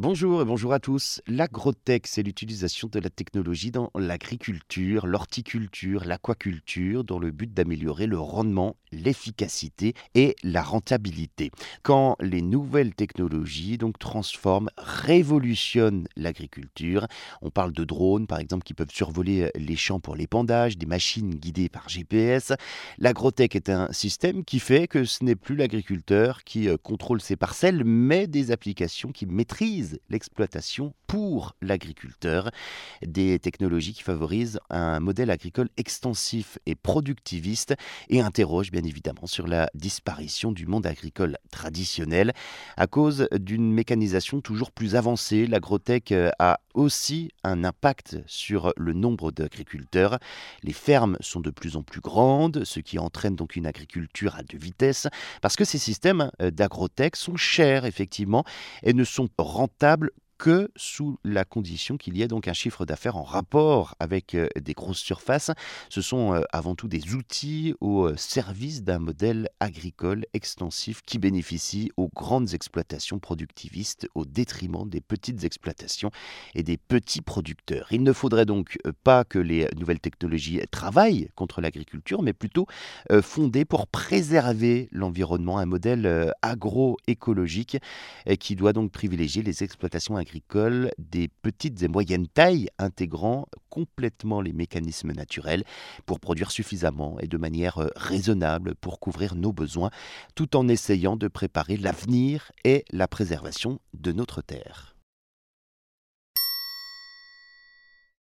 Bonjour et bonjour à tous. L'agrotech, c'est l'utilisation de la technologie dans l'agriculture, l'horticulture, l'aquaculture, dans le but d'améliorer le rendement, l'efficacité et la rentabilité. Quand les nouvelles technologies donc transforment, révolutionnent l'agriculture, on parle de drones par exemple qui peuvent survoler les champs pour l'épandage, des machines guidées par GPS. L'agrotech est un système qui fait que ce n'est plus l'agriculteur qui euh, contrôle ses parcelles, mais des applications qui maîtrisent l'exploitation pour l'agriculteur, des technologies qui favorisent un modèle agricole extensif et productiviste et interrogent bien évidemment sur la disparition du monde agricole traditionnel à cause d'une mécanisation toujours plus avancée. L'agrotech a aussi un impact sur le nombre d'agriculteurs. Les fermes sont de plus en plus grandes, ce qui entraîne donc une agriculture à deux vitesses, parce que ces systèmes d'agrotech sont chers effectivement et ne sont rentables table que sous la condition qu'il y ait donc un chiffre d'affaires en rapport avec euh, des grosses surfaces. Ce sont euh, avant tout des outils au euh, service d'un modèle agricole extensif qui bénéficie aux grandes exploitations productivistes au détriment des petites exploitations et des petits producteurs. Il ne faudrait donc pas que les nouvelles technologies travaillent contre l'agriculture, mais plutôt fondées pour préserver l'environnement, un modèle agroécologique qui doit donc privilégier les exploitations agricoles agricole des petites et moyennes tailles intégrant complètement les mécanismes naturels pour produire suffisamment et de manière euh, raisonnable pour couvrir nos besoins tout en essayant de préparer l'avenir et la préservation de notre terre.